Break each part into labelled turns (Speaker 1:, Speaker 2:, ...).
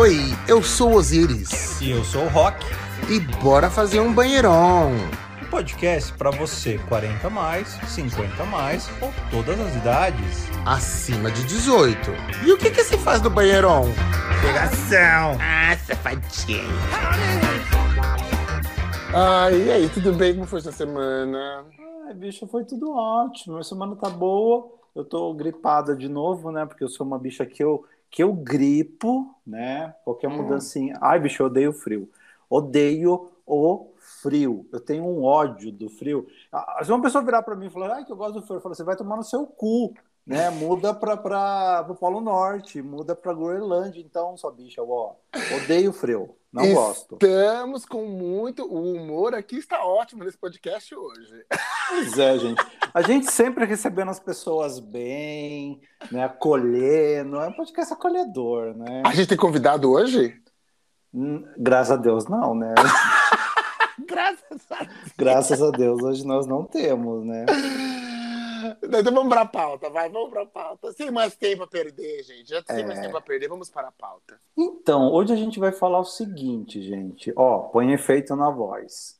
Speaker 1: Oi, eu sou Osiris.
Speaker 2: E eu sou o Rock.
Speaker 1: E bora fazer um banheirão.
Speaker 2: Um podcast para você 40 mais, 50 mais ou todas as idades.
Speaker 1: Acima de 18. E o que que se faz no banheirão?
Speaker 2: Pegação.
Speaker 1: Ah, safadinho.
Speaker 3: Ah, e aí, tudo bem? Como foi essa semana?
Speaker 2: Ai, bicho, foi tudo ótimo. A semana tá boa. Eu tô gripada de novo, né? Porque eu sou uma bicha que eu, que eu gripo, né? Qualquer
Speaker 3: Hum.
Speaker 2: mudancinha. Ai, bicho, eu odeio frio. Odeio o frio. Eu tenho um ódio do frio. Se uma pessoa virar pra mim e falar, ai, que eu gosto do frio, eu falo, você vai tomar no seu cu. Né? Muda para pra, o Polo Norte, muda pra Groenlândia, então, sua bicha, ó. Odeio frio. Não gosto.
Speaker 3: Estamos com muito. O humor aqui está ótimo nesse podcast hoje.
Speaker 2: Pois é, gente. A gente sempre recebendo as pessoas bem, né? Acolhendo. É um podcast acolhedor, né?
Speaker 3: A gente tem convidado hoje?
Speaker 2: Hum, Graças a Deus, não, né?
Speaker 3: Graças a Deus.
Speaker 2: Graças a Deus, hoje nós não temos, né?
Speaker 3: Então vamos para a pauta, vai, vamos para a pauta. Sem mais tempo a perder, gente. Já sem
Speaker 2: É.
Speaker 3: mais tempo a perder, vamos para a pauta.
Speaker 2: Então, hoje a gente vai falar o seguinte, gente. Ó, põe efeito na voz.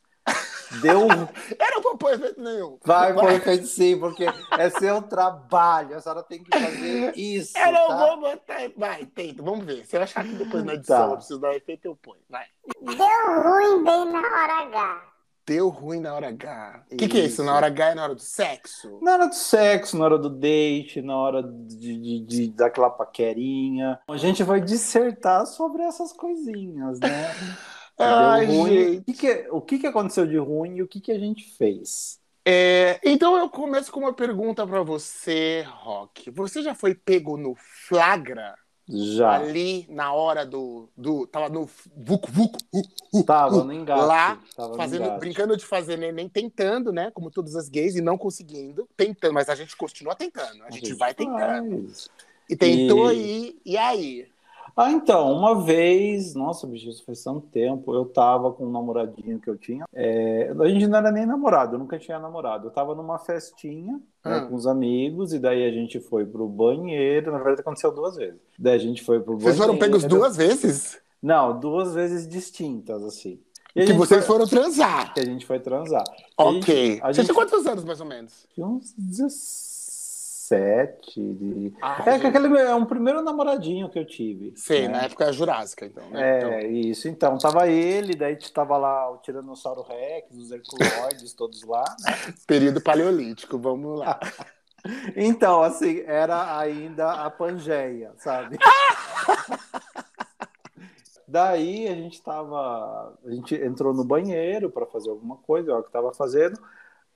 Speaker 2: Deu. um
Speaker 3: Eu não vou pôr efeito nenhum.
Speaker 2: Vai pôr efeito sim, porque é seu trabalho. A senhora tem que fazer isso.
Speaker 3: Eu não
Speaker 2: tá?
Speaker 3: vou botar. Vai, tenta, vamos ver. Se eu achar que depois na edição
Speaker 2: Tá.
Speaker 3: eu preciso dar efeito, eu ponho. Vai.
Speaker 4: Deu ruim bem na hora H.
Speaker 3: Deu ruim na hora H. O que, que é isso?
Speaker 2: Isso.
Speaker 3: Na hora H é na hora do sexo?
Speaker 2: Na hora do sexo, na hora do date, na hora de, de, de- daquela paquerinha. A gente vai dissertar sobre essas coisinhas, né?
Speaker 3: Ai,
Speaker 2: ruim.
Speaker 3: gente.
Speaker 2: O, que, que- o que que aconteceu de ruim e o que, que a gente fez?
Speaker 3: É, então eu começo com uma pergunta pra você, Rock. Você já foi pego no flagra
Speaker 2: Já.
Speaker 3: ali na hora do, do tava no vucu vucu uh, uh,
Speaker 2: Tava no engate.
Speaker 3: lá fazendo,
Speaker 2: engate.
Speaker 3: brincando de fazer neném, tentando, né, como todas as gays e não conseguindo, tentando, mas a gente continua tentando, a, gente, vai tentando.
Speaker 2: faz.
Speaker 3: E tentou
Speaker 2: E-
Speaker 3: ir, e aí?
Speaker 2: Ah, então, uma vez, nossa, bicho, isso faz tanto tempo, eu tava com um namoradinho que eu tinha. É, a gente não era nem namorado, eu nunca tinha namorado. Eu tava numa festinha né,
Speaker 3: Ah.
Speaker 2: com os amigos, e daí a gente foi pro banheiro. Na verdade, aconteceu duas vezes. Daí a gente foi pro
Speaker 3: Vocês
Speaker 2: banheiro.
Speaker 3: foram pegos duas vezes?
Speaker 2: Não, duas vezes distintas, assim. E
Speaker 3: Que vocês
Speaker 2: foi-
Speaker 3: foram transar.
Speaker 2: Que a gente foi transar. A
Speaker 3: Ok.
Speaker 2: gente- a
Speaker 3: Você tinha quantos anos, mais ou menos?
Speaker 2: Tinha uns 17. de-
Speaker 3: Ah,
Speaker 2: É que aquele é um primeiro namoradinho que eu tive.
Speaker 3: Sei,
Speaker 2: né?
Speaker 3: na época jurássica, então. Né? Então,
Speaker 2: É, isso. Então, tava ele, daí tava lá o Tiranossauro Rex, os Herculoides, todos lá. né?
Speaker 3: período paleolítico, vamos lá.
Speaker 2: Então, assim, era ainda a Pangeia, sabe? Daí a gente tava. A gente entrou no banheiro para fazer alguma coisa, é o que tava fazendo.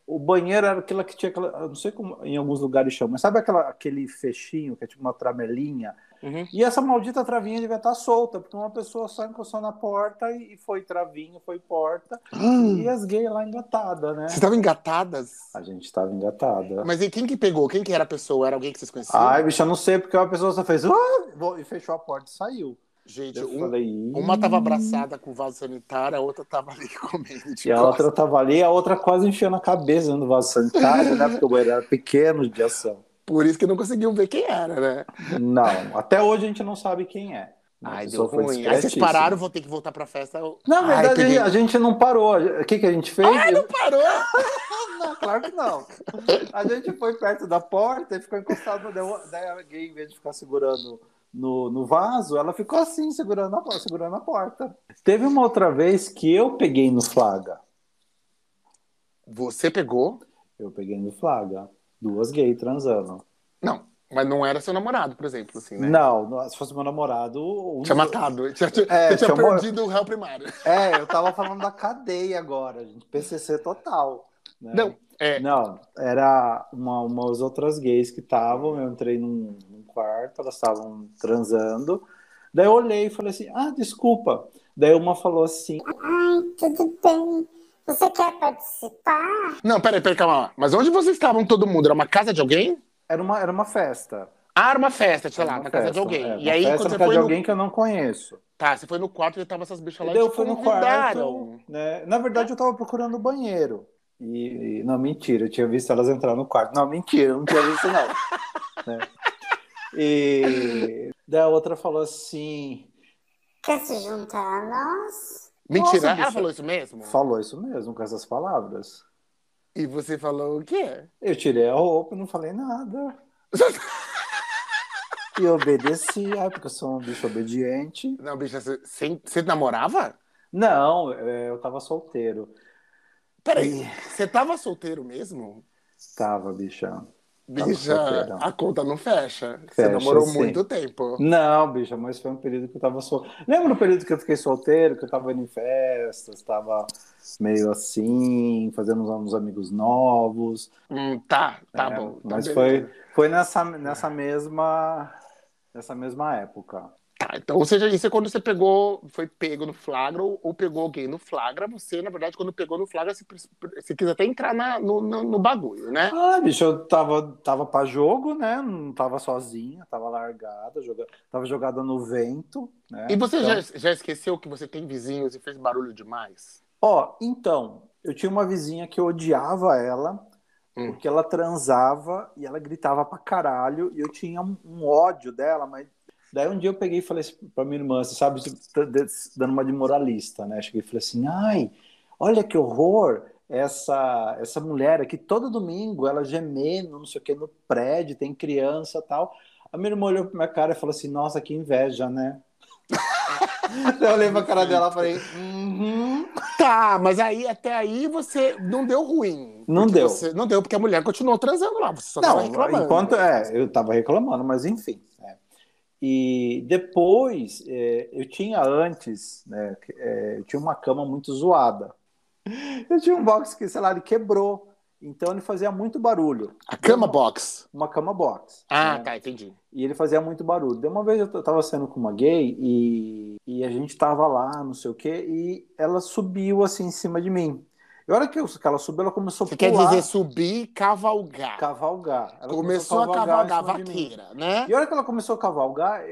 Speaker 2: O banheiro era aquela que tinha aquela. eu Não sei como em alguns lugares chamam, mas sabe aquela, aquele fechinho que é tipo uma tramelinha?
Speaker 3: Uhum.
Speaker 2: E essa maldita travinha devia estar solta, porque uma pessoa só encostou na porta e foi travinho, foi porta, e as gays lá engatadas, né?
Speaker 3: Vocês estavam engatadas?
Speaker 2: A gente estava engatada.
Speaker 3: Mas e quem que pegou? Quem que era a pessoa? Era alguém que vocês conheciam?
Speaker 2: Ai, bicho, eu não sei, porque uma pessoa só fez "Ah!" e fechou a porta e saiu.
Speaker 3: Gente,
Speaker 2: Eu
Speaker 3: um-
Speaker 2: falei.
Speaker 3: Uma tava abraçada com o vaso sanitário, a outra tava ali comendo de
Speaker 2: E a outra tava ali, a outra quase enfiando a cabeça do vaso sanitário, né? Porque o banheiro era pequeno de ação.
Speaker 3: Por isso que não conseguiam ver quem era, né?
Speaker 2: Não, até hoje a gente não sabe quem é.
Speaker 3: Ai, deu ruim. Aí vocês pararam, vão ter que voltar pra festa. Eu-
Speaker 2: Na
Speaker 3: Ai,
Speaker 2: verdade,
Speaker 3: peguei-
Speaker 2: a gente não parou. O que, que a gente fez?
Speaker 3: Ai, não parou!
Speaker 2: Não, claro que não. A gente foi perto da porta e ficou encostado. Daí daí a gay, em vez de ficar segurando no, no vaso, ela ficou assim, segurando a, segurando a porta. Teve uma outra vez que eu peguei no flaga.
Speaker 3: Você pegou?
Speaker 2: Eu peguei no flaga. Duas gays transando.
Speaker 3: Não, mas não era seu namorado, por exemplo, assim, né?
Speaker 2: Não, se fosse meu namorado. um
Speaker 3: Tinha matado. Tinha, tinha,
Speaker 2: É,
Speaker 3: você tinha
Speaker 2: tinha mor-
Speaker 3: perdido o réu primário.
Speaker 2: É, eu tava falando da cadeia agora, gente. PCC total. Né?
Speaker 3: Não, é.
Speaker 2: Não, era uma, umas outras gays que estavam, eu entrei num, num quarto, elas estavam transando. Daí eu olhei e falei assim: ah, desculpa. Daí uma falou assim:
Speaker 4: Ai, tudo bem. Você quer participar?
Speaker 3: Não, peraí, peraí, calma lá. Mas onde vocês estavam todo mundo? Era uma casa de alguém?
Speaker 2: era uma, era uma festa.
Speaker 3: Ah, era uma festa, sei lá, na casa de alguém.
Speaker 2: é,
Speaker 3: e aí,
Speaker 2: festa
Speaker 3: quando você
Speaker 2: casa
Speaker 3: foi
Speaker 2: de
Speaker 3: no...
Speaker 2: alguém que eu não conheço.
Speaker 3: Tá, você foi no quarto e estavam essas bichas lá e
Speaker 2: eu
Speaker 3: te
Speaker 2: fui no
Speaker 3: convidaram.
Speaker 2: quarto. Né? Na verdade, eu tava procurando o banheiro. E, não, mentira, eu tinha visto elas entrar no quarto. Não, mentira, eu não tinha visto, não. né? E daí a outra falou assim:
Speaker 4: Quer se juntar a nós?
Speaker 3: Mentira,
Speaker 2: Nossa,
Speaker 3: ela
Speaker 2: bicho.
Speaker 3: falou isso mesmo?
Speaker 2: Falou isso mesmo, com essas palavras.
Speaker 3: E você falou o quê?
Speaker 2: Eu tirei a roupa e não falei nada. E obedeci, ah, porque eu sou um bicho obediente.
Speaker 3: Não, bicha, você, você- você namorava?
Speaker 2: Não, é, eu tava solteiro.
Speaker 3: Peraí, você tava solteiro mesmo?
Speaker 2: Tava, bicha.
Speaker 3: Bicha,
Speaker 2: solteiro.
Speaker 3: a conta não fecha. você namorou
Speaker 2: sim.
Speaker 3: muito tempo.
Speaker 2: Não, bicha, mas foi um período que eu tava solteiro. Lembra do período que eu fiquei solteiro, que eu tava indo em festas, tava meio assim, fazendo uns amigos novos.
Speaker 3: Hum, tá, tá
Speaker 2: É,
Speaker 3: bom.
Speaker 2: Mas
Speaker 3: Tá
Speaker 2: foi,
Speaker 3: beleza.
Speaker 2: foi nessa, nessa mesma nessa mesma época.
Speaker 3: Então, ou seja, isso é quando você pegou, foi pego no flagra ou, ou pegou alguém no flagra, você, na verdade, quando pegou no flagra, você, você quis até entrar na- no, no, no bagulho, né?
Speaker 2: Ah, bicho, eu tava, tava pra jogo, né? Não tava sozinha, tava largada, joga, tava jogada no vento, né?
Speaker 3: E você
Speaker 2: Então-
Speaker 3: já, já esqueceu que você tem vizinhos e fez barulho demais?
Speaker 2: Ó, então, eu tinha uma vizinha que eu odiava ela,
Speaker 3: Hum.
Speaker 2: porque ela transava e ela gritava pra caralho, e eu tinha um, um ódio dela, mas daí um dia eu peguei e falei assim pra minha irmã, você sabe, t- d- dando uma de moralista, né? Cheguei e falei assim, ai, olha que horror, essa essa mulher aqui, todo domingo, ela gemendo, não sei o que, no prédio, tem criança e tal. A minha irmã olhou pra minha cara e falou assim, nossa, que inveja, né? Daí eu olhei pra cara dela e falei, uhum.
Speaker 3: Tá, mas aí até aí você não deu ruim.
Speaker 2: Não deu.
Speaker 3: você- não deu, porque a mulher continuou transando lá. Você só tava
Speaker 2: Não,
Speaker 3: reclamando.
Speaker 2: enquanto é, eu tava reclamando, mas enfim. E depois, é, eu tinha antes, né, é, eu tinha uma cama muito zoada. Eu tinha um box que, sei lá, ele quebrou. Então ele fazia muito barulho.
Speaker 3: A cama box.
Speaker 2: Uma cama box.
Speaker 3: Ah,
Speaker 2: né?
Speaker 3: tá, entendi.
Speaker 2: E ele fazia muito barulho. De uma vez eu tava saindo com uma gay e, e a gente tava lá, não sei o quê, e ela subiu assim em cima de mim. E a hora que, ela subiu, ela começou
Speaker 3: Você
Speaker 2: a
Speaker 3: quer
Speaker 2: pular,
Speaker 3: dizer subir e cavalgar.
Speaker 2: cavalgar. Ela
Speaker 3: Começou a cavalgar
Speaker 2: de mim.
Speaker 3: vaqueira, né?
Speaker 2: E a hora que ela começou a cavalgar,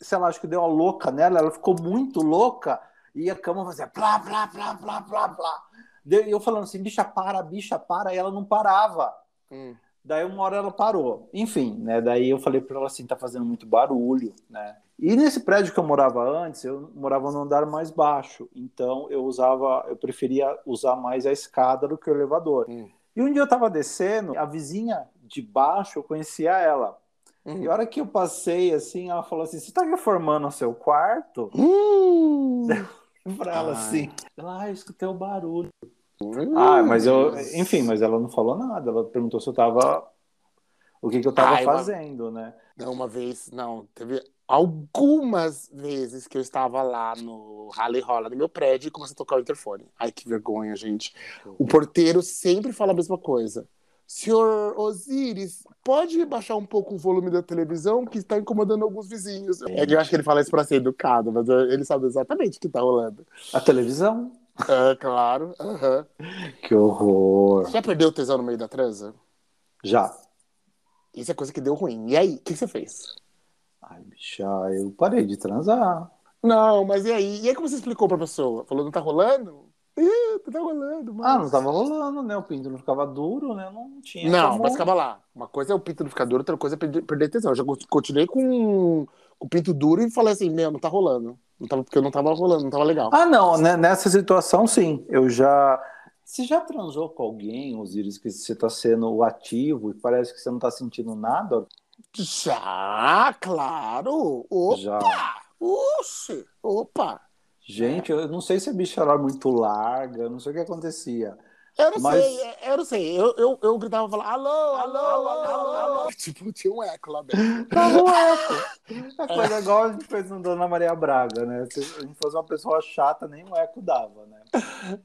Speaker 2: sei lá, acho que deu uma louca nela, ela ficou muito louca e a cama fazia plá, plá, plá, plá, plá. Deu- E eu falando assim, bicha, para, bicha, para, e ela não parava.
Speaker 3: Hum.
Speaker 2: Daí uma hora ela parou. Enfim, né? Daí eu falei pra ela assim, tá fazendo muito barulho, né? E nesse prédio que eu morava antes, eu morava no andar mais baixo. Então eu usava, eu preferia usar mais a escada do que o elevador.
Speaker 3: Hum.
Speaker 2: E um dia eu tava descendo, a vizinha de baixo, eu conhecia ela.
Speaker 3: Hum.
Speaker 2: E a hora que eu passei, assim, ela falou assim: Você tá reformando o seu quarto?
Speaker 3: Hum.
Speaker 2: Pra ela assim. Ela, ah, eu escutei o barulho. Ah, mas eu. Enfim, mas ela não falou nada. Ela perguntou se eu tava. O que, que eu tava
Speaker 3: Ai, mas-
Speaker 2: fazendo, né?
Speaker 3: Não, uma vez, não, teve algumas vezes que eu estava lá no rally rola no meu prédio e comecei a tocar o interfone. Ai, que vergonha, gente. O porteiro sempre fala a mesma coisa. Senhor Osiris, pode baixar um pouco o volume da televisão que está incomodando alguns vizinhos. É eu acho que ele fala isso para ser educado, mas eh, ele sabe exatamente o que está rolando.
Speaker 2: A televisão.
Speaker 3: É, claro. aham.
Speaker 2: Que horror.
Speaker 3: Já perdeu o tesão no meio da transa?
Speaker 2: Já.
Speaker 3: Isso é coisa que deu ruim. E aí, o que você fez?
Speaker 2: Ai, bicha, eu parei de transar.
Speaker 3: Não, mas e aí? E aí como você explicou pra pessoa? Falou, não tá rolando? Ih, não tá rolando, mas...
Speaker 2: Ah, não tava rolando, né? O pinto não ficava duro, né? Não tinha.
Speaker 3: Não,
Speaker 2: como-
Speaker 3: mas calma lá. Uma coisa é o pinto não ficar duro, outra coisa é perder, perder tesão. Eu já continuei com, com o pinto duro e falei assim, meu, não tá rolando. Não tava, porque eu não tava rolando, não tava legal.
Speaker 2: Ah, não, né? nessa situação, sim. Eu já. Você já transou com alguém, Osiris, que você tá sendo ativo e parece que você não tá sentindo nada?
Speaker 3: Já, claro. Opa,
Speaker 2: Já.
Speaker 3: oxe, opa.
Speaker 2: Gente, eu não sei se a bicha era muito larga, não sei o que acontecia.
Speaker 3: Eu não
Speaker 2: Mas-
Speaker 3: sei, eu não sei. Eu, eu, eu gritava e falava, alô, alô, alô, alô, alô. Tipo, tinha um eco lá dentro.
Speaker 2: Tava um eco. É coisa igual a gente fez no Dona Maria Braga, né? Se a gente fosse uma pessoa chata, nem um eco dava, né?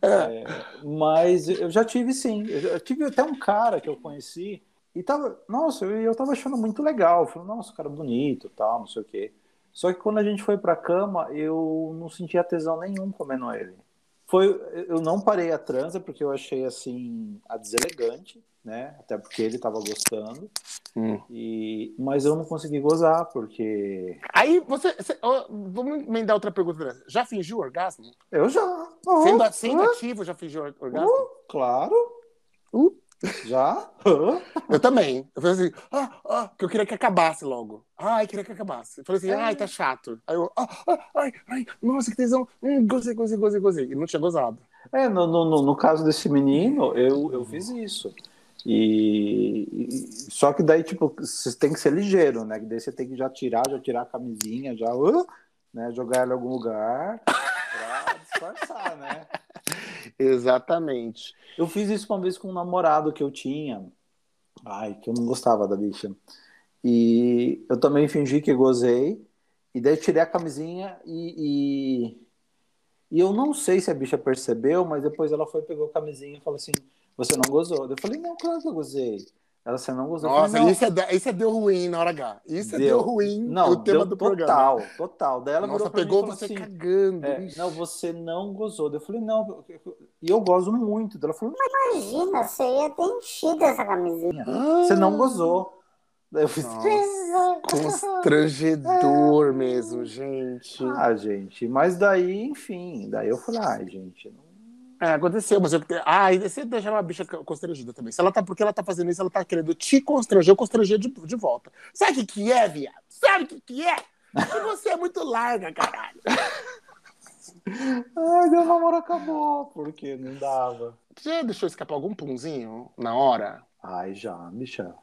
Speaker 2: É, mas eu já tive sim. Eu tive até um cara que eu conheci e tava. Nossa, eu, eu tava achando muito legal. Eu falei, nossa, cara bonito tal, não sei o quê. Só que quando a gente foi pra cama, eu não sentia tesão nenhum comendo ele. Foi, eu não parei a transa porque eu achei assim a deselegante, né? Até porque ele tava gostando.
Speaker 3: Hum.
Speaker 2: E, mas eu não consegui gozar porque
Speaker 3: Aí você. você- ó, vamos emendar outra pergunta. Já fingiu orgasmo?
Speaker 2: eu já. Oh,
Speaker 3: Sendo, sendo
Speaker 2: oh,
Speaker 3: ativo, já fingiu or- orgasmo?
Speaker 2: oh, claro. Já?
Speaker 3: Eu também. Eu falei assim, ah, ah, que eu queria que acabasse logo. Ai, queria que acabasse. Eu falei assim, ai, tá chato. Aí eu, ah, ah, ai, ai, nossa, que tesão. Hum, gozei, gozei, gozei, gozei. E não tinha gozado.
Speaker 2: É, no, no, no- no caso desse menino, eu, eu fiz isso. E, e- só que daí, tipo, você tem que ser ligeiro, né? Que daí você tem que já tirar, já tirar a camisinha, já, uh, né? Jogar ela em algum lugar pra disfarçar, né?
Speaker 3: Exatamente.
Speaker 2: Eu fiz isso uma vez com um namorado que eu tinha. Ai, que eu não gostava da bicha. E eu também fingi que gozei. E daí tirei a camisinha e, e, e eu não sei se a bicha percebeu, mas depois ela foi, pegou a camisinha e falou assim: Você não gozou? Eu falei: Não, claro que eu gozei. Ela, você não gozou? Eu
Speaker 3: Nossa,
Speaker 2: falei, não.
Speaker 3: isso, é, isso é deu ruim na hora H. Isso é
Speaker 2: Deu.
Speaker 3: deu ruim
Speaker 2: Não,
Speaker 3: o tema
Speaker 2: deu
Speaker 3: do
Speaker 2: total,
Speaker 3: programa.
Speaker 2: total. Daí ela
Speaker 3: Nossa, pegou você
Speaker 2: assim,
Speaker 3: cagando.
Speaker 2: é, não, você não gozou. Daí Eu falei, não, e eu gozo muito. Daí Ela falou,
Speaker 4: Imagina, você ia ter enchido essa camisinha.
Speaker 2: você não gozou. Daí eu fiz,
Speaker 3: constrangedor mesmo, gente.
Speaker 2: ah, gente, mas daí, enfim, daí eu falei, ai, gente, não-
Speaker 3: É, aconteceu, mas eu. Ah, e você deixava a bicha constrangida também. Se ela tá, porque ela tá fazendo isso, ela tá querendo te constranger, eu constranger de, de volta. Sabe o que, que é, viado? Sabe o que, que é? Que você é muito larga, caralho.
Speaker 2: ai, meu namoro acabou, porque não dava.
Speaker 3: Você deixou escapar algum punzinho na hora?
Speaker 2: Ai, já, bicha.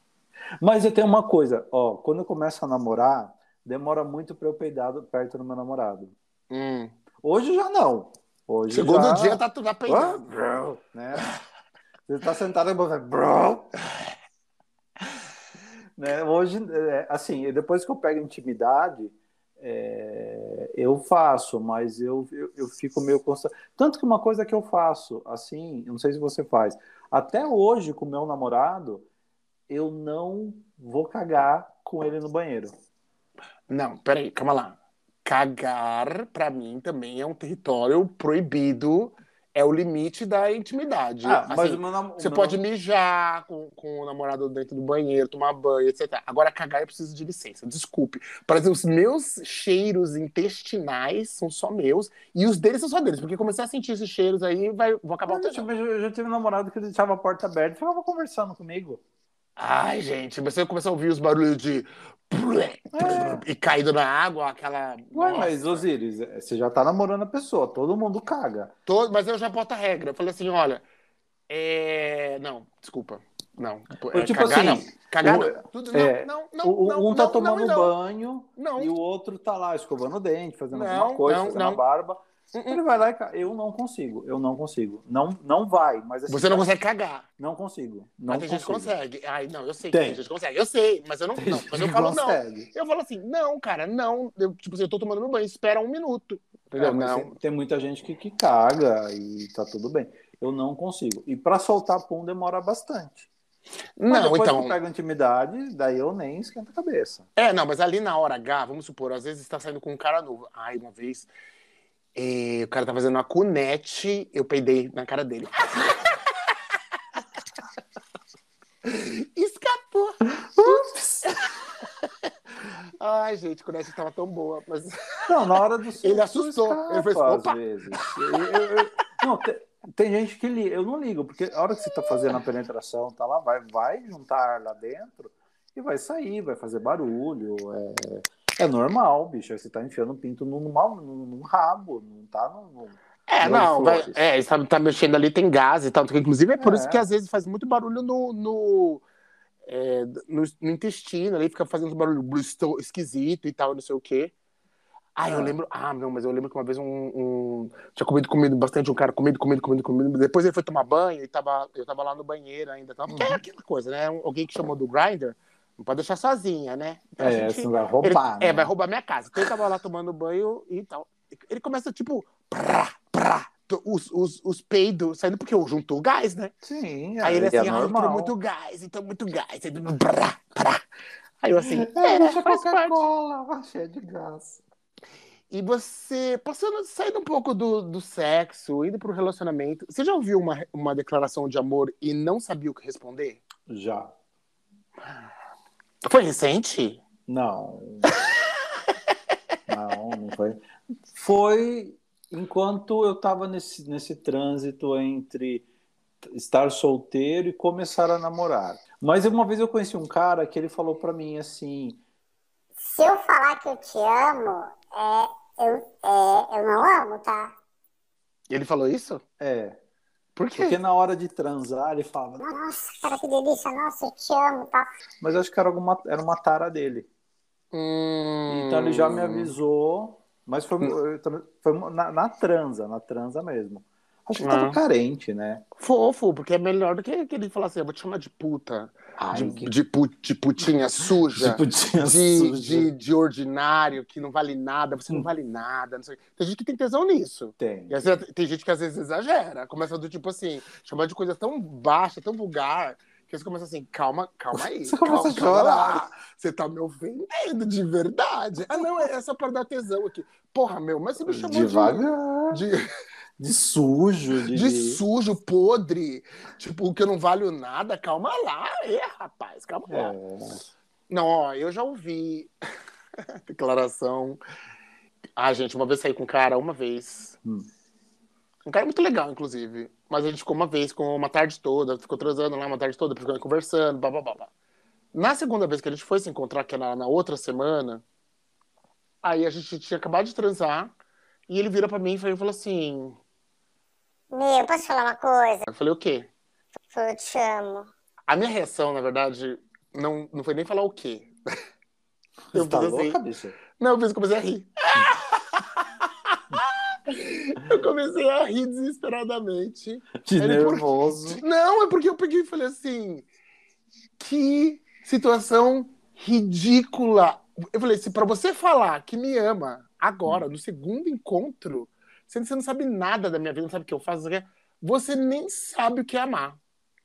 Speaker 2: Mas eu tenho uma coisa, ó, quando eu começo a namorar, demora muito pra eu peidar perto do meu namorado.
Speaker 3: Hum.
Speaker 2: Hoje já não. Hoje
Speaker 3: Segundo
Speaker 2: já...
Speaker 3: dia tá tudo apeitando.
Speaker 2: bro, né? Você tá sentado e você, bro. né? Hoje, é, assim, depois que eu pego intimidade, é, eu faço, mas eu, eu, eu fico meio constante. Tanto que uma coisa que eu faço, assim, eu não sei se você faz, até hoje com o meu namorado, eu não vou cagar com ele no banheiro.
Speaker 3: Não, peraí, calma lá. Cagar, pra mim, também é um território proibido. É o limite da intimidade.
Speaker 2: Ah, mas
Speaker 3: Assim,
Speaker 2: o meu nam-
Speaker 3: Você
Speaker 2: meu
Speaker 3: pode
Speaker 2: nam-
Speaker 3: mijar com, com o namorado dentro do banheiro, tomar banho, etc. Agora, cagar eu preciso de licença. Desculpe. Exemplo, os meus cheiros intestinais são só meus e os deles são só deles. Porque começar a sentir esses cheiros aí, vai, vou acabar o
Speaker 2: eu já tive um namorado que deixava a porta aberta e ficava conversando comigo.
Speaker 3: Ai, gente, você começa a ouvir os barulhos de. E caído na água, aquela.
Speaker 2: Ué,
Speaker 3: Nossa.
Speaker 2: mas Osiris, é, você já tá namorando a pessoa, todo mundo caga.
Speaker 3: Todo- mas eu já boto a regra. Eu falei assim: olha, é... não, desculpa. Não. É,
Speaker 2: tipo
Speaker 3: cagar
Speaker 2: assim,
Speaker 3: não. Cagar
Speaker 2: o-
Speaker 3: não. Tudo, não,
Speaker 2: é,
Speaker 3: não, não,
Speaker 2: O-
Speaker 3: não,
Speaker 2: um tá tomando banho e o outro tá lá escovando o dente, fazendo alguma coisa, fazendo a barba.
Speaker 3: Uh-uh.
Speaker 2: Ele vai lá e ca- eu não consigo, eu não consigo. Não, não vai, mas assim,
Speaker 3: Você não consegue cagar.
Speaker 2: Não consigo. Não
Speaker 3: mas tem gente que
Speaker 2: consigo.
Speaker 3: consegue. Ai, não, eu sei
Speaker 2: Tem.
Speaker 3: que tem gente que consegue. Eu sei, mas eu não. Não,
Speaker 2: gente
Speaker 3: mas eu falo não.
Speaker 2: consegue.
Speaker 3: Eu falo assim, não, cara, não. Eu, tipo assim, eu tô tomando meu banho, espera um minuto. Entendeu?
Speaker 2: É,
Speaker 3: não.
Speaker 2: tem, muita gente que, que caga e tá tudo bem. Eu não consigo. E pra soltar pum demora bastante. Mas
Speaker 3: Não,
Speaker 2: depois
Speaker 3: então.
Speaker 2: que eu pego intimidade, daí eu nem esquento a cabeça.
Speaker 3: É, não, mas ali na hora H, vamos supor, às vezes está saindo com um cara novo. Ai, uma vez, eh, o cara tá fazendo uma cunete, eu peidei na cara dele. Escapou. Ups. Ai, gente, a cunete tava tão boa, mas
Speaker 2: Não, na hora do
Speaker 3: Ele assustou. Ele fez,
Speaker 2: escapa,
Speaker 3: "Opa!"
Speaker 2: às vezes. Eu- eu- eu- não, te- tem gente que liga. Eu não ligo, porque a hora que você tá fazendo a penetração, tá lá, vai, vai juntar ar lá dentro e vai sair, vai fazer barulho. É, é normal, bicho. Você tá enfiando o pinto num, num, num rabo, não tá no-
Speaker 3: É, não, vai, é, está tá mexendo ali, tem gás e tal. Inclusive, é por
Speaker 2: É.
Speaker 3: isso que às vezes faz muito barulho no, no, é, no, no intestino, ali fica fazendo barulho esquisito e tal, não sei o quê. Ah, eu
Speaker 2: É.
Speaker 3: lembro. Ah, não, mas eu lembro que uma vez um. um- tinha comido, comido bastante, um cara comido, comido, comido, comido. Depois ele foi tomar banho e tava, eu tava lá no banheiro ainda. Tava, é
Speaker 2: Uhum.
Speaker 3: aquela coisa, né? Alguém que chamou do Grindr, não pode deixar sozinha, né? Então, a
Speaker 2: É,
Speaker 3: gente-
Speaker 2: você vai
Speaker 3: ele-
Speaker 2: roubar.
Speaker 3: É,
Speaker 2: né?
Speaker 3: vai roubar minha casa. Então ele tava lá tomando banho e tal. Ele começa, tipo, prá, prá, os, os, os peidos saindo, porque eu juntou gás, né?
Speaker 2: Sim,
Speaker 3: Aí ele
Speaker 2: é
Speaker 3: assim, ah, eu
Speaker 2: normal.
Speaker 3: muito gás, então muito gás. Aí, prá, prá. Aí eu assim,
Speaker 2: É,
Speaker 3: é, parte.
Speaker 2: Coca-Cola, cheia de gás.
Speaker 3: E você, passando, saindo um pouco do, do sexo, indo pro relacionamento, você já ouviu uma, uma declaração de amor e não sabia o que responder?
Speaker 2: Já.
Speaker 3: Foi recente?
Speaker 2: Não. não, não foi. Foi enquanto eu estava nesse, nesse trânsito entre estar solteiro e começar a namorar. Mas uma vez eu conheci um cara que ele falou para mim assim:
Speaker 4: Se eu falar que eu te amo, é, eu, é, eu não amo, tá?
Speaker 3: Ele falou isso?
Speaker 2: é,
Speaker 3: Por quê?
Speaker 2: porque na hora de transar ele falava,
Speaker 4: Nossa, cara, que delícia, nossa, eu te amo, tá?
Speaker 2: mas acho que era alguma era uma tara dele.
Speaker 3: Hum...
Speaker 2: Então ele já me avisou, mas foi, foi na, na transa, na transa mesmo. Acho que tava
Speaker 3: Ah.
Speaker 2: carente, né?
Speaker 3: Fofo, porque é melhor do que, que ele falar assim, eu vou te chamar de puta,
Speaker 2: Ai,
Speaker 3: de,
Speaker 2: que-
Speaker 3: de, pu- de putinha suja,
Speaker 2: Tipo, tinha
Speaker 3: de,
Speaker 2: sujo.
Speaker 3: de, de ordinário, que não vale nada, você não vale nada, não. Tem gente que tem tesão nisso.
Speaker 2: Tem.
Speaker 3: E assim, tem gente que às vezes exagera, começa do tipo assim, chamar de coisa tão baixa, tão vulgar, que você começa assim, calma, calma aí.
Speaker 2: Você
Speaker 3: calma,
Speaker 2: começa a chorar.
Speaker 3: Você tá me ofendendo de verdade. Ah, não, é só pra dar tesão aqui. Porra, meu, mas você me chamou
Speaker 2: Devagar.
Speaker 3: de, de,
Speaker 2: De sujo, de,
Speaker 3: de sujo, podre, tipo, que eu não valho nada. Calma lá, é, rapaz, calma lá.
Speaker 2: É.
Speaker 3: Não, ó, eu já ouvi declaração. Ah, gente, uma vez saí com um cara, uma vez.
Speaker 2: Hum.
Speaker 3: Um cara muito legal, inclusive. Mas a gente ficou uma vez, com uma tarde toda, ficou transando lá uma tarde toda, ficou conversando, blá, blá, blá, blá. Na segunda vez que a gente foi se encontrar, que era na outra semana, aí a gente tinha acabado de transar, e ele vira pra mim e falou assim:
Speaker 4: Meu, posso falar uma coisa?
Speaker 3: Eu falei, o quê?
Speaker 4: Eu te amo.
Speaker 3: A minha reação, na verdade, não, não foi nem falar o quê. Eu
Speaker 2: Você tá
Speaker 3: fiz assim,
Speaker 2: louca, bicho?
Speaker 3: Não, eu fiz, comecei a rir. eu comecei a rir desesperadamente.
Speaker 2: De
Speaker 3: Ele por-
Speaker 2: nervoso.
Speaker 3: Não, é porque eu peguei e falei assim: que situação ridícula. Eu falei assim: pra você falar que me ama agora, no segundo encontro, que você não sabe nada da minha vida, não sabe o que eu faço, você nem sabe o que é amar.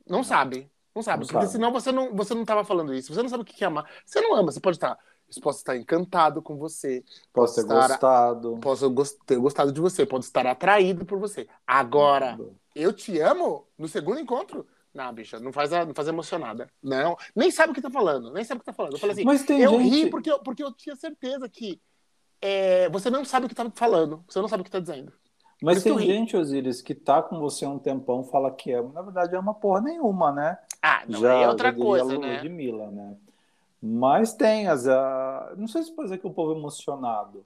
Speaker 3: Não sabe. Não sabe.
Speaker 2: Não
Speaker 3: porque
Speaker 2: sabe.
Speaker 3: senão você não, você não tava falando isso. Você não sabe o que é amar. Você não ama. Você pode estar. Posso estar encantado com você.
Speaker 2: Posso ter
Speaker 3: Estar-
Speaker 2: gostado.
Speaker 3: Posso gos- ter gostado de você. Pode estar atraído por você. Agora, eu te amo no segundo encontro? Não, bicha, não faz, a- não faz emocionada. Não, nem sabe o que tá falando, nem sabe o que tá falando. Eu falei assim,
Speaker 2: Mas tem
Speaker 3: eu
Speaker 2: gente...
Speaker 3: ri porque eu, porque eu tinha certeza que é, você não sabe o que tá falando, você não sabe o que tá dizendo.
Speaker 2: Mas tem gente, Osiris, que tá com você há um tempão, fala que ama. Na verdade, ama porra nenhuma, né?
Speaker 3: Ah, não, é outra
Speaker 2: diria
Speaker 3: coisa, né?
Speaker 2: Ludmilla, né? Mas tem as. ah, Não sei se pode dizer que o povo é emocionado.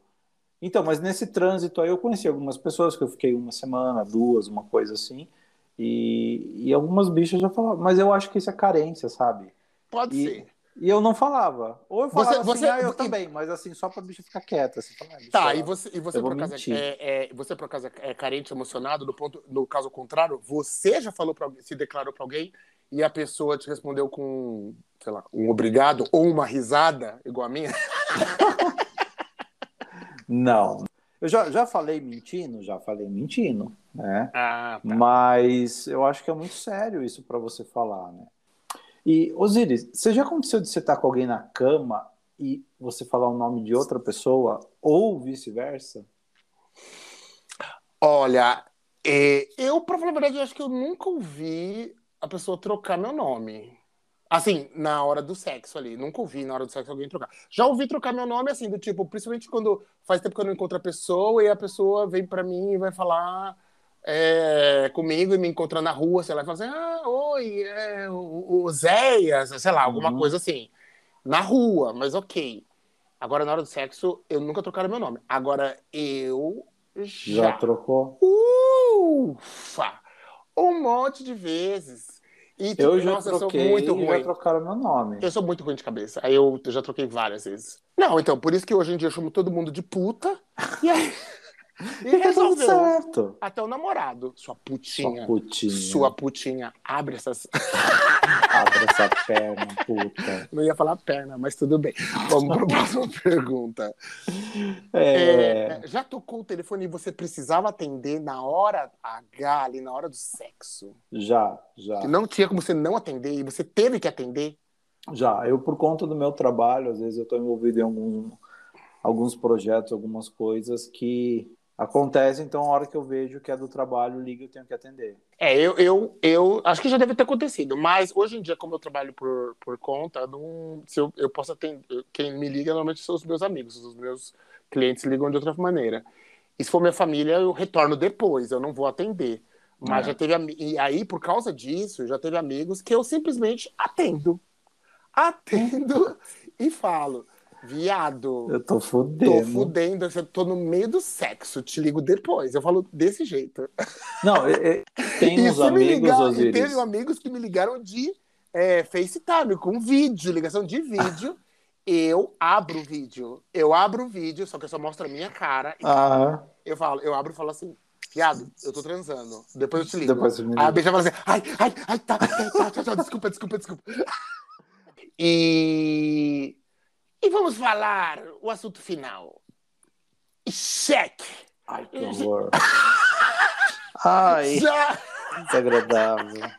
Speaker 2: Então, mas nesse trânsito aí eu conheci algumas pessoas que eu fiquei uma semana, duas, uma coisa assim. E, e algumas bichas já falavam, mas eu acho que isso é carência, sabe?
Speaker 3: Pode
Speaker 2: E-
Speaker 3: ser.
Speaker 2: E eu não falava. Ou eu falava
Speaker 3: Você-
Speaker 2: assim,
Speaker 3: você-
Speaker 2: ah, eu
Speaker 3: e-
Speaker 2: também, mas assim, só pra bicha ficar quieta. Assim, falar, ah,
Speaker 3: Tá, e você, e você por acaso
Speaker 2: mentir.
Speaker 3: é, é- você por acaso é carente, emocionado, no ponto, no caso contrário, você já falou para se declarou pra alguém e a pessoa te respondeu com, sei lá, um obrigado ou uma risada igual a minha?
Speaker 2: Não. Eu já, já falei mentindo? Já falei mentindo, né?
Speaker 3: Ah, tá.
Speaker 2: Mas eu acho que é muito sério isso pra você falar, né? E, Osiris, você já aconteceu de você estar com alguém na cama e você falar o nome de outra pessoa ou vice-versa?
Speaker 3: Olha, é, eu, pra falar a verdade, acho que eu nunca ouvi a pessoa trocar meu nome. Assim, na hora do sexo ali. Nunca ouvi na hora do sexo alguém trocar. Já ouvi trocar meu nome, assim, do tipo, principalmente quando faz tempo que eu não encontro a pessoa e a pessoa vem pra mim e vai falar é, comigo e me encontra na rua, sei lá, e fala assim: ah, oi, é, o, o Zéias, sei lá, alguma
Speaker 2: Uhum.
Speaker 3: coisa assim. Na rua, mas ok. Agora, na hora do sexo, eu nunca trocaram meu nome. Agora, eu
Speaker 2: Já trocou?
Speaker 3: Ufa! Um monte de vezes. E, tipo,
Speaker 2: Eu já
Speaker 3: nossa, eu
Speaker 2: troquei
Speaker 3: sou muito
Speaker 2: e já
Speaker 3: ruim.
Speaker 2: trocaram meu nome.
Speaker 3: Eu sou muito ruim de cabeça. Aí eu, eu já troquei várias vezes. Não, então, por isso que hoje em dia eu chamo todo mundo de puta. E aí. E
Speaker 2: tá tudo
Speaker 3: resolveu.
Speaker 2: certo.
Speaker 3: Até o namorado. Sua putinha.
Speaker 2: Sua putinha.
Speaker 3: Sua putinha. Abre essas.
Speaker 2: Abre essa perna, puta.
Speaker 3: Não ia falar perna, mas tudo bem. Vamos para a próxima pergunta.
Speaker 2: É,
Speaker 3: É, já tocou o telefone e você precisava atender na hora H, ali na hora do sexo?
Speaker 2: Já, já.
Speaker 3: Que não tinha como você não atender e você teve que atender?
Speaker 2: Já, eu por conta do meu trabalho, às vezes eu estou envolvido em alguns, alguns projetos, algumas coisas que acontecem, então a hora que eu vejo que é do trabalho, liga eu tenho que atender.
Speaker 3: É, eu, eu, eu acho que já deve ter acontecido, mas hoje em dia, como eu trabalho por, por conta, não, se eu, eu posso atender. Quem me liga normalmente são os meus amigos, os meus clientes ligam de outra maneira. E se for minha família, eu retorno depois, eu não vou atender. Mas
Speaker 2: É.
Speaker 3: já teve. E aí, por causa disso, já teve amigos que eu simplesmente atendo. Atendo e falo. Viado,
Speaker 2: Eu tô
Speaker 3: tô
Speaker 2: fudendo.
Speaker 3: fudendo, eu tô no meio do sexo, te ligo depois. Eu falo desse jeito.
Speaker 2: Não, é- tem uns amigos,
Speaker 3: ligar- e
Speaker 2: Osiris.
Speaker 3: teve amigos que me ligaram de é, FaceTime, com vídeo, ligação de vídeo. eu abro o vídeo. Eu abro o vídeo, só que eu só mostro a minha cara.
Speaker 2: Ah,
Speaker 3: eu falo, eu abro e falo assim, viado, eu tô transando. Depois eu te ligo.
Speaker 2: depois me
Speaker 3: a bicha fala assim, ai, ai, ai, tá, tá, tá, tá, tá, desculpa, desculpa, desculpa. E, e vamos falar o assunto final. Cheque.
Speaker 2: Ai, que horror. Ai,
Speaker 3: Já,
Speaker 2: desagradável.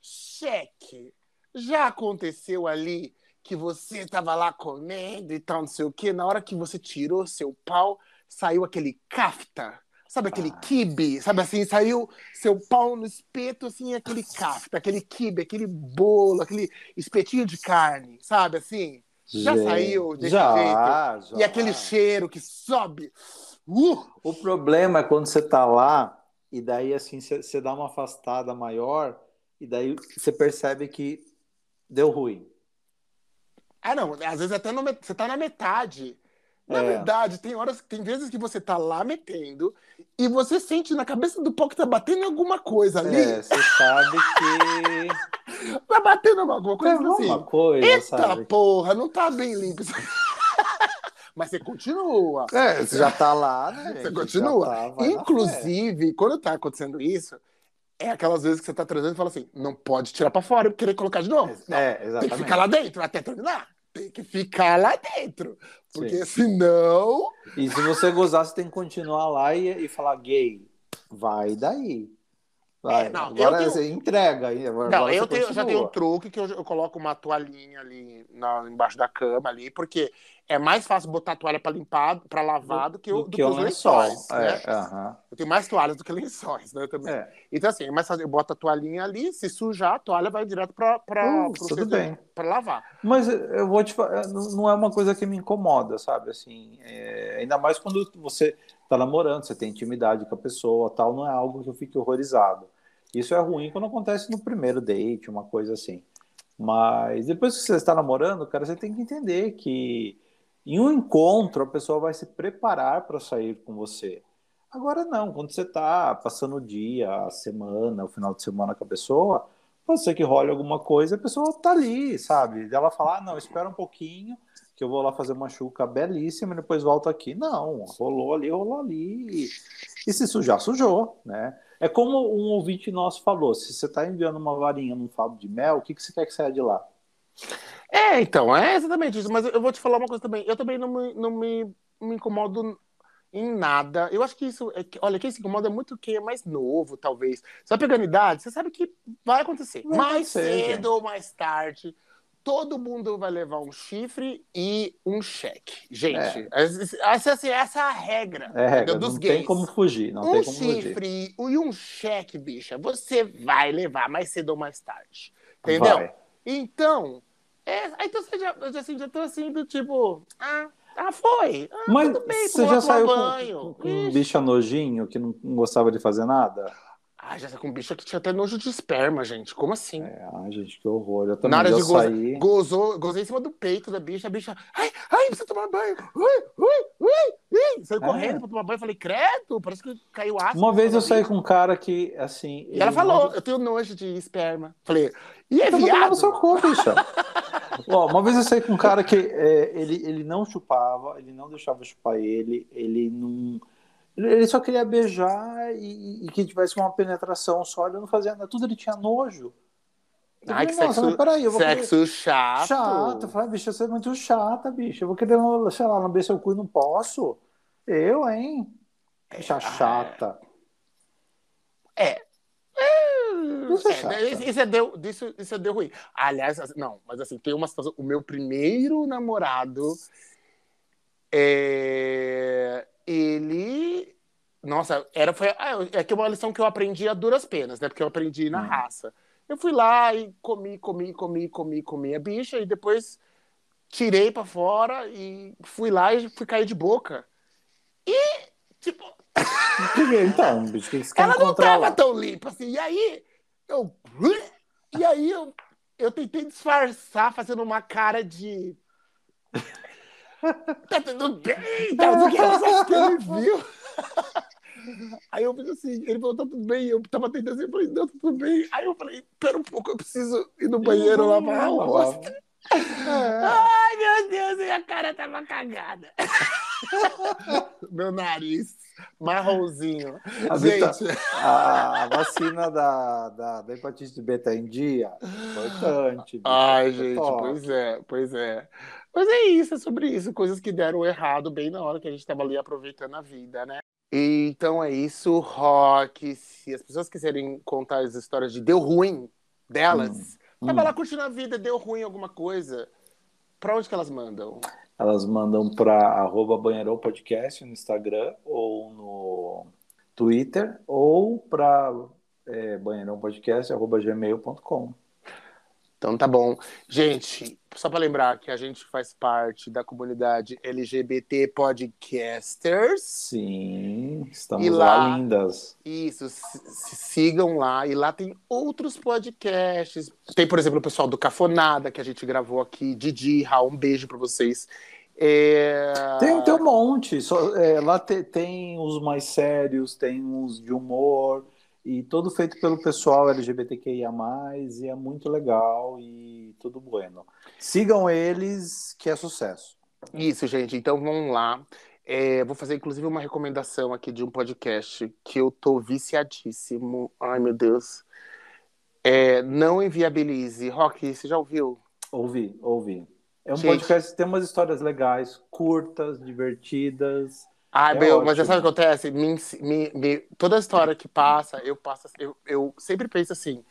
Speaker 3: cheque. Já aconteceu ali que você tava lá comendo e tal, não sei o quê, na hora que você tirou seu pau, saiu aquele kafta. Sabe aquele
Speaker 2: Ah.
Speaker 3: kibe? Sabe assim, saiu seu pau no espeto, assim, aquele kafta, aquele kibe, aquele bolo, aquele espetinho de carne, sabe assim? Já
Speaker 2: Gente,
Speaker 3: saiu desse
Speaker 2: já,
Speaker 3: jeito?
Speaker 2: já.
Speaker 3: E aquele cheiro que sobe. Uh!
Speaker 2: O problema é quando você tá lá e daí assim você dá uma afastada maior e daí você percebe que deu ruim.
Speaker 3: Ah, não, às vezes até no você tá na metade. Na
Speaker 2: É.
Speaker 3: verdade, tem horas, tem vezes que você tá lá metendo e você sente na cabeça do pau que tá batendo alguma coisa ali.
Speaker 2: É, você sabe que
Speaker 3: Tá batendo alguma coisa
Speaker 2: alguma
Speaker 3: assim.
Speaker 2: coisa,
Speaker 3: Eita
Speaker 2: sabe?
Speaker 3: porra, não tá bem limpo. isso aqui." Mas você continua.
Speaker 2: É, você já tá lá, né?
Speaker 3: Você
Speaker 2: gente?
Speaker 3: continua.
Speaker 2: Já tá.
Speaker 3: Inclusive, quando tá acontecendo isso, é aquelas vezes que você tá transando e fala assim: não pode tirar pra fora e querer colocar de novo. Não,
Speaker 2: É,
Speaker 3: tem que
Speaker 2: exatamente.
Speaker 3: ficar lá dentro até terminar. Tem que ficar lá dentro. Porque
Speaker 2: Sim.
Speaker 3: senão.
Speaker 2: E se você gozar, você tem que continuar lá e, e falar gay. Vai daí. Vai.
Speaker 3: É, não,
Speaker 2: agora
Speaker 3: tenho-
Speaker 2: você entrega. aí, Agora
Speaker 3: Não, eu, tenho, já tenho um truque que eu, eu coloco uma toalhinha ali na- embaixo da cama ali, porque é mais fácil botar a toalha pra limpar, pra lavar do que, o-
Speaker 2: do
Speaker 3: do
Speaker 2: que
Speaker 3: os
Speaker 2: lençol.
Speaker 3: lençóis, né?
Speaker 2: É, aham.
Speaker 3: Eu tenho mais toalhas do que lençóis, né? Também.
Speaker 2: É.
Speaker 3: Então, assim, é mais fácil. Eu boto a toalhinha ali, se sujar, a toalha vai direto
Speaker 2: tudo
Speaker 3: cesto-
Speaker 2: bem.
Speaker 3: pra lavar.
Speaker 2: Mas eu vou te falar, não não é uma coisa que me incomoda, sabe? Assim, é, ainda mais quando você tá namorando, você tem intimidade com a pessoa, tal, não é algo que eu fique horrorizado. Isso é ruim quando acontece no primeiro date, uma coisa assim. Mas depois que você está namorando, cara, você tem que entender que em um encontro a pessoa vai se preparar para sair com você. Agora não, quando você está passando o dia, a semana, o final de semana com a pessoa, pode ser que role alguma coisa, a pessoa tá ali, sabe? Ela fala, ah, não, espera um pouquinho, que eu vou lá fazer uma chuca belíssima e depois volto aqui. Não, rolou ali, rolou ali. E se sujar, sujou, né? É como um ouvinte nosso falou, se você tá enviando uma varinha num favo de mel, o que, que você quer que saia de lá?
Speaker 3: É, então, é exatamente isso. Mas eu vou te falar uma coisa também. Eu também não me, não me, me incomodo em nada. Eu acho que isso. É que, olha, quem se incomoda é muito quem é mais novo, talvez. Vai pegando idade, você sabe que vai acontecer.
Speaker 2: Vai
Speaker 3: mais
Speaker 2: acontecer,
Speaker 3: cedo
Speaker 2: gente.
Speaker 3: ou mais tarde, todo mundo vai levar um chifre e um cheque. Gente, essa, essa, essa é a regra,
Speaker 2: É regra,
Speaker 3: dos
Speaker 2: não
Speaker 3: gays.
Speaker 2: tem como fugir, não
Speaker 3: um
Speaker 2: tem como fugir.
Speaker 3: chifre e um cheque, bicha, você vai levar mais cedo ou mais tarde. Entendeu?
Speaker 2: Vai.
Speaker 3: Então, é, então você já, assim, já tô assim do tipo, ah, ah foi. Ah,
Speaker 2: Mas
Speaker 3: tudo bem,
Speaker 2: você já saiu
Speaker 3: banho.
Speaker 2: com, com um bicho nojinho que não, não gostava de fazer nada?
Speaker 3: Ah, já sei com um bicho que tinha até nojo de esperma, gente. Como assim?
Speaker 2: É, ai, gente, que horror. Eu também
Speaker 3: Na hora de gozar,
Speaker 2: saí.
Speaker 3: gozou, gozei em cima do peito da bicha, a bicha, ai, ai, precisa tomar banho. Ui, ui, ui, ui. Saiu
Speaker 2: É.
Speaker 3: correndo pra tomar banho, falei, credo, parece que caiu ácido.
Speaker 2: Uma vez eu saí
Speaker 3: bicha.
Speaker 2: com um cara que, assim.
Speaker 3: E ela falou,
Speaker 2: não-
Speaker 3: eu tenho nojo de esperma. Falei, e é
Speaker 2: tomar
Speaker 3: viado?
Speaker 2: seu cu, bicha. Ó, uma vez eu saí com um cara que é, ele, ele não chupava, ele não deixava chupar ele, ele não. Ele só queria beijar e, e que tivesse uma penetração só, ele não fazia nada, tudo ele tinha nojo. Eu
Speaker 3: Ai, que
Speaker 2: falei, "Nossa,
Speaker 3: sexo,
Speaker 2: mas peraí, eu vou querer-
Speaker 3: sexo chato.
Speaker 2: Chato. Eu falei, bicha, você é muito chata, bicha. Eu vou querer, sei lá, lamber seu cu e não posso. Eu, hein? Bicha chata.
Speaker 3: É.
Speaker 2: Isso é
Speaker 3: É,
Speaker 2: chato.
Speaker 3: isso, isso é deu, isso, isso é deu ruim. Aliás, não, mas assim, tem uma situação. O meu primeiro namorado, é, ele. Nossa, era, foi, ah, é que é uma lição que eu aprendi a duras penas, né? Porque eu aprendi na
Speaker 2: Hum.
Speaker 3: raça. Eu fui lá e comi, comi, comi, comi, comi a bicha e depois tirei pra fora e fui lá e fui cair de boca. E, tipo,
Speaker 2: Então, bicho, que
Speaker 3: Ela não tava
Speaker 2: lá?
Speaker 3: tão limpa assim. E aí, eu. E aí, eu, eu tentei disfarçar fazendo uma cara de. Tá tudo bem, tá tudo que ele viu. Aí eu fiz assim, ele falou, tá tudo bem. Eu tava tentando assim, eu falei, não, tá tudo bem. Aí eu falei, pera um pouco, eu preciso ir no banheiro lavar o rosto. Ai, meu Deus, minha cara tava cagada. meu nariz marronzinho.
Speaker 2: A
Speaker 3: Gente,
Speaker 2: A, a vacina da, da, da hepatite B tá em dia? Importante.
Speaker 3: Ai,
Speaker 2: É
Speaker 3: gente,
Speaker 2: top.
Speaker 3: pois é, pois é. Mas é isso, é sobre isso, coisas que deram errado bem na hora que a gente tava ali aproveitando a vida, né? Então é isso, rock. Se as pessoas quiserem contar as histórias de deu ruim delas,
Speaker 2: Hum,
Speaker 3: tava
Speaker 2: hum.
Speaker 3: lá curtindo a vida, deu ruim alguma coisa. Pra onde que elas mandam?
Speaker 2: Elas mandam para arroba Banheirão Podcast no Instagram ou no Twitter ou para é, banheirãopodcast arroba gmail.com.
Speaker 3: Então tá bom. Gente, só pra lembrar que a gente faz parte da comunidade LGBT Podcasters.
Speaker 2: Sim, estamos lá,
Speaker 3: lá?
Speaker 2: lindas.
Speaker 3: Isso, sigam lá. E lá tem outros podcasts. Tem, por exemplo, o pessoal do Cafonada, que a gente gravou aqui. Didi, Raul, um beijo pra vocês. É...
Speaker 2: Tem, tem um monte. só- é, lá te- tem os mais sérios, tem uns de humor, e todo feito pelo pessoal LGBTQIA, e é muito legal e tudo bueno. Sigam eles, que é sucesso.
Speaker 3: Isso, gente. Então vamos lá. É, vou fazer, inclusive, uma recomendação aqui de um podcast que eu tô viciadíssimo. Ai, meu Deus. É, não inviabilize. Rock, você já ouviu?
Speaker 2: Ouvi, ouvi. É um
Speaker 3: Gente.
Speaker 2: podcast que tem umas histórias legais, curtas, divertidas.
Speaker 3: Ai,
Speaker 2: É
Speaker 3: meu, mas sabe o que acontece? Me me- me- toda história que passa, eu passo, eu, eu sempre penso assim,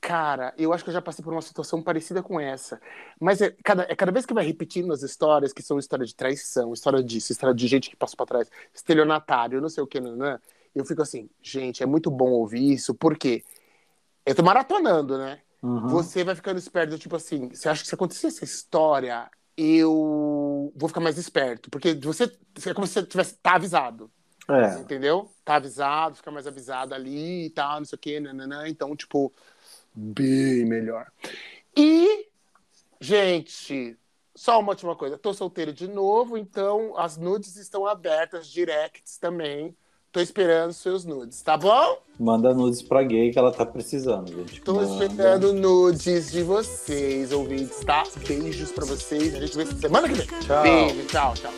Speaker 3: cara, eu acho que eu já passei por uma situação parecida com essa. Mas é cada, é cada vez que vai repetindo as histórias, que são história de traição, história disso, história de gente que passou pra trás, estelionatário, não sei o que, né? Eu fico assim, gente, é muito bom ouvir isso, porque eu tô maratonando, né?
Speaker 2: Uhum.
Speaker 3: Você vai ficando esperto, tipo assim, você acha que se acontecer essa história, eu vou ficar mais esperto. Porque você é como se você tivesse tá avisado.
Speaker 2: É.
Speaker 3: Entendeu? Tá avisado, fica mais avisado ali e tal, não sei o quê, nananã. Então, tipo, bem melhor. E, gente, só uma última coisa. Tô solteiro de novo, então as nudes estão abertas, directs também. Tô esperando seus nudes, tá bom?
Speaker 2: Manda nudes pra gay que ela tá precisando, gente.
Speaker 3: Tô
Speaker 2: Manda.
Speaker 3: esperando nudes de vocês, ouvintes, tá? Beijos pra vocês. A gente vê se semana que vem.
Speaker 2: Tchau.
Speaker 3: Beijo, tchau, tchau.